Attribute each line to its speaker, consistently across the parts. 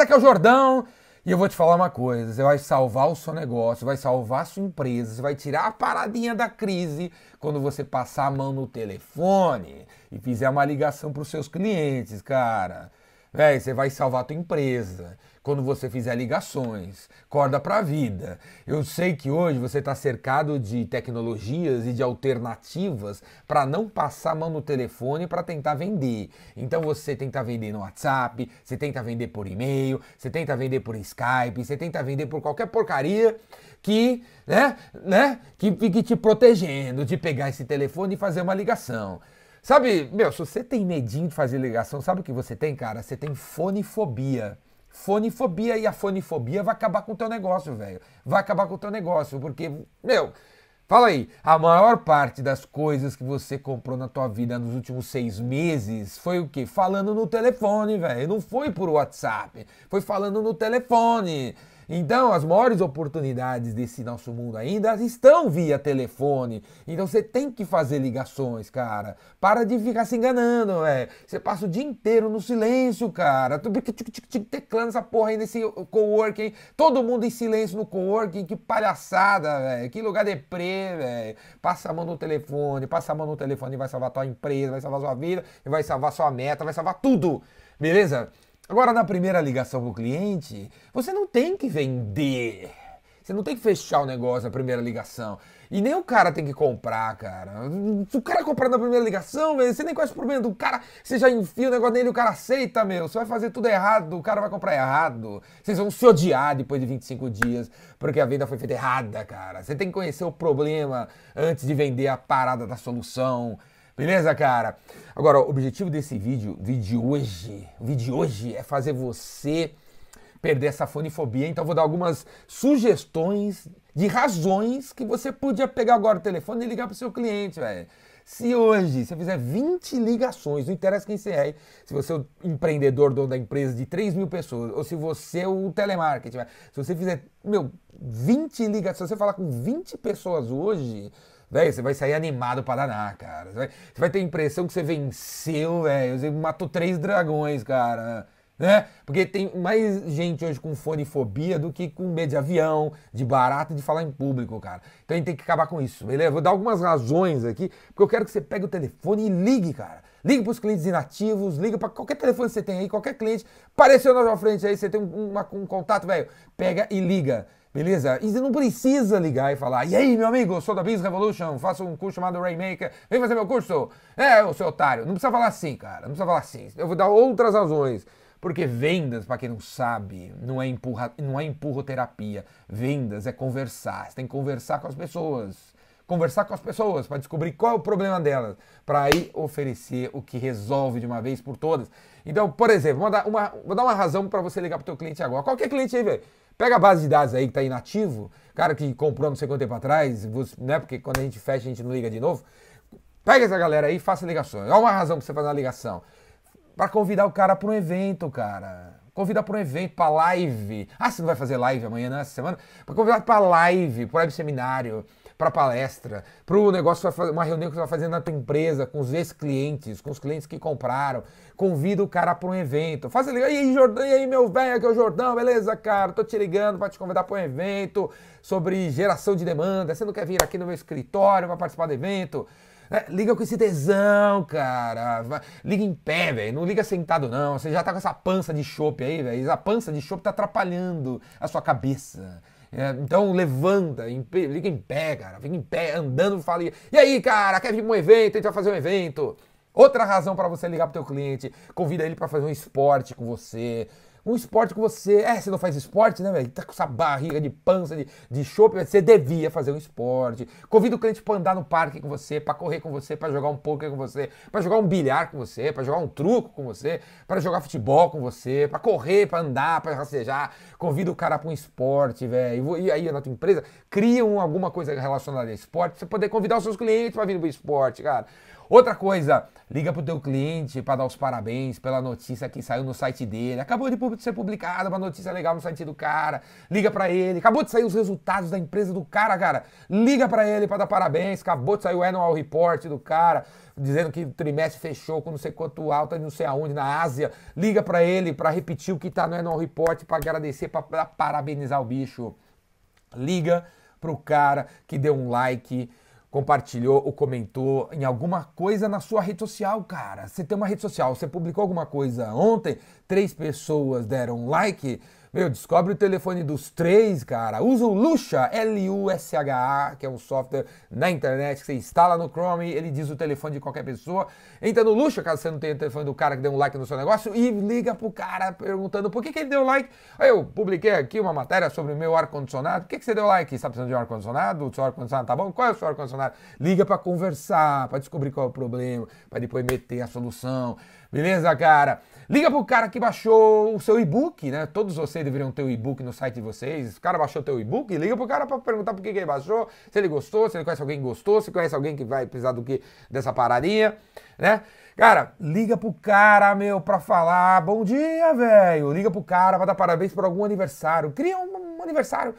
Speaker 1: beleza? Aqui é o Jordão. E eu vou te falar uma coisa: você vai salvar o seu negócio, vai salvar a sua empresa, você vai tirar a paradinha da crise quando você passar a mão no telefone e fizer uma ligação para os seus clientes, cara. Véi, você vai salvar a tua empresa quando você fizer ligações. Corda pra vida. Eu sei que hoje você está cercado de tecnologias e de alternativas para não passar a mão no telefone para tentar vender. Então você tenta vender no WhatsApp, você tenta vender por e-mail, você tenta vender por Skype, você tenta vender por qualquer porcaria que, né, né, que fique te protegendo de pegar esse telefone e fazer uma ligação. Sabe, meu, se você tem medinho de fazer ligação, sabe o que você tem, cara? Você tem fonifobia. Fonifobia e a fonifobia vai acabar com o teu negócio, velho. Vai acabar com o teu negócio, porque, meu, fala aí, a maior parte das coisas que você comprou na tua vida nos últimos seis meses foi o quê? Falando no telefone, velho. Não foi por WhatsApp, foi falando no telefone. Então, as maiores oportunidades desse nosso mundo ainda estão via telefone. Então, você tem que fazer ligações, cara. Para de ficar se enganando, é. Você passa o dia inteiro no silêncio, cara. Tu teclando essa porra aí nesse coworking. Todo mundo em silêncio no coworking. Que palhaçada, velho. Que lugar deprê, velho. Passa a mão no telefone, passa a mão no telefone e vai salvar tua empresa, vai salvar sua vida, vai salvar sua meta, vai salvar tudo. Beleza? Agora, na primeira ligação com o cliente, você não tem que vender. Você não tem que fechar o negócio na primeira ligação. E nem o cara tem que comprar, cara. Se o cara comprar na primeira ligação, você nem conhece o problema do cara. Você já enfia o negócio nele o cara aceita, meu. Você vai fazer tudo errado, o cara vai comprar errado. Vocês vão se odiar depois de 25 dias, porque a venda foi feita errada, cara. Você tem que conhecer o problema antes de vender a parada da solução. Beleza, cara? Agora, o objetivo desse vídeo, vídeo de hoje, vídeo de hoje é fazer você perder essa fonifobia. Então, vou dar algumas sugestões de razões que você podia pegar agora o telefone e ligar para o seu cliente, velho. Se hoje você fizer 20 ligações, não interessa quem você é, se você é o empreendedor, dono da empresa de 3 mil pessoas, ou se você é o telemarketing, se você fizer, meu, 20 ligações, se você falar com 20 pessoas hoje, Velho, você vai sair animado pra danar, cara. Você vai, você vai ter a impressão que você venceu, velho. Você matou três dragões, cara. Né? Porque tem mais gente hoje com fonefobia do que com medo de avião, de barato, de falar em público, cara. Então a gente tem que acabar com isso, beleza? Vou dar algumas razões aqui, porque eu quero que você pegue o telefone e ligue, cara. Ligue para os clientes inativos, liga para qualquer telefone que você tem aí, qualquer cliente, apareceu na sua frente aí, você tem um, uma, um contato, velho, pega e liga. Beleza? E você não precisa ligar e falar, e aí, meu amigo, eu sou da Biz Revolution, faço um curso chamado Rainmaker, vem fazer meu curso? É, o seu otário. Não precisa falar assim, cara. Não precisa falar assim. Eu vou dar outras razões. Porque vendas, para quem não sabe, não é, empurra, não é empurroterapia. Vendas é conversar. Você tem que conversar com as pessoas. Conversar com as pessoas para descobrir qual é o problema delas. Para aí oferecer o que resolve de uma vez por todas. Então, por exemplo, vou dar uma, vou dar uma razão para você ligar para o teu cliente agora. Qualquer cliente aí, velho. Pega a base de dados aí que está inativo, cara que comprou não sei quanto tempo atrás, né? Porque quando a gente fecha, a gente não liga de novo. Pega essa galera aí e faça ligações. Olha uma razão para você fazer uma ligação. Para convidar o cara para um evento, cara. Convidar para um evento, para live. Ah, você não vai fazer live amanhã, nessa semana? Para convidar para live, para web seminário para palestra, para o negócio, uma reunião que você vai fazer na tua empresa, com os ex-clientes, com os clientes que compraram. Convida o cara para um evento. Faça ligar, e aí, Jordão, e aí, meu velho, aqui é o Jordão, beleza, cara? Tô te ligando para te convidar para um evento sobre geração de demanda. Você não quer vir aqui no meu escritório para participar do evento? É, liga com esse tesão, cara. Liga em pé, velho. Não liga sentado, não. Você já tá com essa pança de chope aí, velho. A pança de chope tá atrapalhando a sua cabeça. É, então levanta, em liga em pé, cara. Fica em pé, andando, fala. E aí, cara, quer vir para um evento? A gente vai fazer um evento. Outra razão para você ligar para o teu cliente, convida ele para fazer um esporte com você um esporte que você. É, você não faz esporte, né, velho? Tá com essa barriga de pança, de, de chope, você devia fazer um esporte. Convida o cliente para andar no parque com você, para correr com você, para jogar um poker com você, para jogar um bilhar com você, para jogar um truco com você, para jogar futebol com você, para correr, para andar, para rastejar. Convida o cara para um esporte, velho. E aí na tua empresa, cria alguma coisa relacionada a esporte, pra você poder convidar os seus clientes para vir pro esporte, cara. Outra coisa, liga pro teu cliente para dar os parabéns pela notícia que saiu no site dele. Acabou de ser publicada uma notícia legal no site do cara. Liga para ele. Acabou de sair os resultados da empresa do cara, cara. Liga para ele para dar parabéns. Acabou de sair o annual report do cara dizendo que o trimestre fechou com não sei quanto alta, não sei aonde, na Ásia. Liga para ele para repetir o que tá no annual report, para agradecer, para parabenizar o bicho. Liga pro cara que deu um like compartilhou ou comentou em alguma coisa na sua rede social, cara. Você tem uma rede social, você publicou alguma coisa ontem, três pessoas deram like, meu, descobre o telefone dos três, cara. Usa o Lusha, L-U-S-H-A, que é um software na internet que você instala no Chrome, ele diz o telefone de qualquer pessoa. Entra no Lusha, caso você não tenha o telefone do cara que deu um like no seu negócio, e liga pro cara perguntando por que, que ele deu like. Eu publiquei aqui uma matéria sobre o meu ar-condicionado. Por que, que você deu like? Está precisando de um ar-condicionado? O seu ar-condicionado tá bom? Qual é o seu ar-condicionado? Liga para conversar, para descobrir qual é o problema, para depois meter a solução. Beleza, cara? Liga pro cara que baixou o seu e-book, né? Todos vocês deveriam ter o e-book no site de vocês. O cara baixou teu e-book, liga pro cara para perguntar por que, que ele baixou, se ele gostou, se ele conhece alguém que gostou, se conhece alguém que vai precisar do que dessa paradinha, né? Cara, liga pro cara, meu, pra falar bom dia, velho. Liga pro cara pra dar parabéns por algum aniversário. Cria um, um aniversário.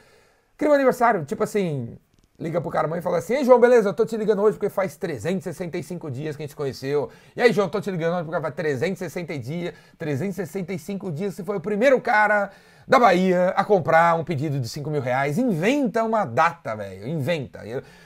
Speaker 1: Cria um aniversário, tipo assim, liga pro cara mãe e fala assim: Ei, João, beleza? Eu tô te ligando hoje porque faz 365 dias que a gente conheceu. E aí, João, tô te ligando hoje porque faz 360 dias, 365 dias você foi o primeiro cara da Bahia a comprar um pedido de 5 mil reais. Inventa uma data, velho. Inventa.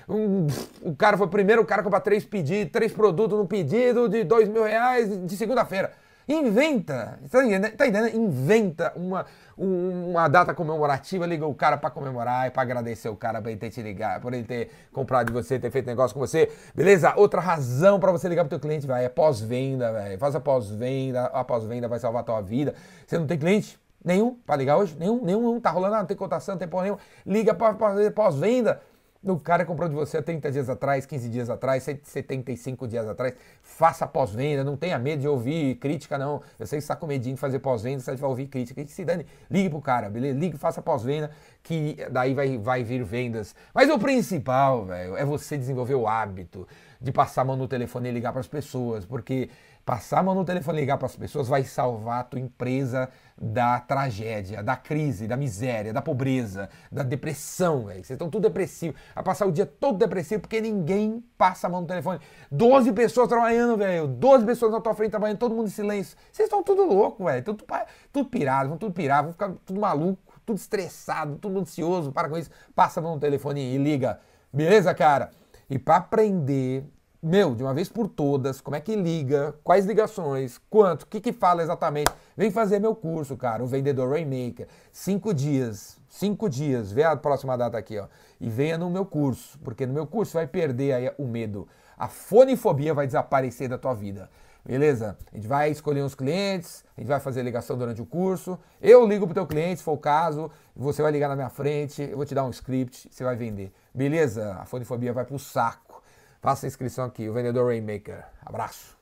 Speaker 1: Um, o cara foi o primeiro cara a comprar três pedidos, três produtos no pedido de 2 mil reais de segunda-feira. Inventa, tá entendendo? Tá entendendo? Inventa uma, uma data comemorativa, liga o cara para comemorar e para agradecer o cara por ele ter te ligado, por ele ter comprado de você, ter feito negócio com você. Beleza? Outra razão para você ligar pro teu cliente, vai, é pós-venda, velho. Faz a pós-venda, a pós-venda vai salvar a tua vida. Você não tem cliente? Nenhum para ligar hoje? Nenhum, nenhum, tá rolando, não tem cotação, não tem porra nenhum. Liga para pós-venda. O cara comprou de você há 30 dias atrás, 15 dias atrás, 75 dias atrás. Faça pós-venda, não tenha medo de ouvir crítica, não. Eu sei que você está com medinho de fazer pós-venda, você vai ouvir crítica. Que se dane, ligue pro cara, beleza? Ligue, faça pós-venda, que daí vai, vai vir vendas. Mas o principal, velho, é você desenvolver o hábito de passar a mão no telefone e ligar para as pessoas, porque passar a mão no telefone e ligar para as pessoas vai salvar a tua empresa da tragédia, da crise, da miséria, da pobreza, da depressão, velho. Vocês estão tudo depressivos. A passar o dia todo depressivo porque ninguém passa a mão no telefone. 12 pessoas trabalhando, velho. 12 pessoas na tua frente trabalhando, todo mundo em silêncio. Vocês estão tudo louco, velho. Tudo, tudo pirado, vão tudo pirar, vão ficar tudo maluco, tudo estressado, tudo ansioso. Para com isso. Passa a mão no telefone e liga. Beleza, cara? E para aprender meu, de uma vez por todas, como é que liga, quais ligações, quanto, o que que fala exatamente. Vem fazer meu curso, cara, o Vendedor Rainmaker. Cinco dias, cinco dias, vê a próxima data aqui, ó. E venha no meu curso, porque no meu curso vai perder aí o medo. A fonifobia vai desaparecer da tua vida. Beleza? A gente vai escolher uns clientes, a gente vai fazer ligação durante o curso. Eu ligo pro teu cliente, se for o caso, você vai ligar na minha frente, eu vou te dar um script, você vai vender. Beleza? A fonifobia vai pro saco. Faça a inscrição aqui, o Vendedor Rainmaker. Abraço.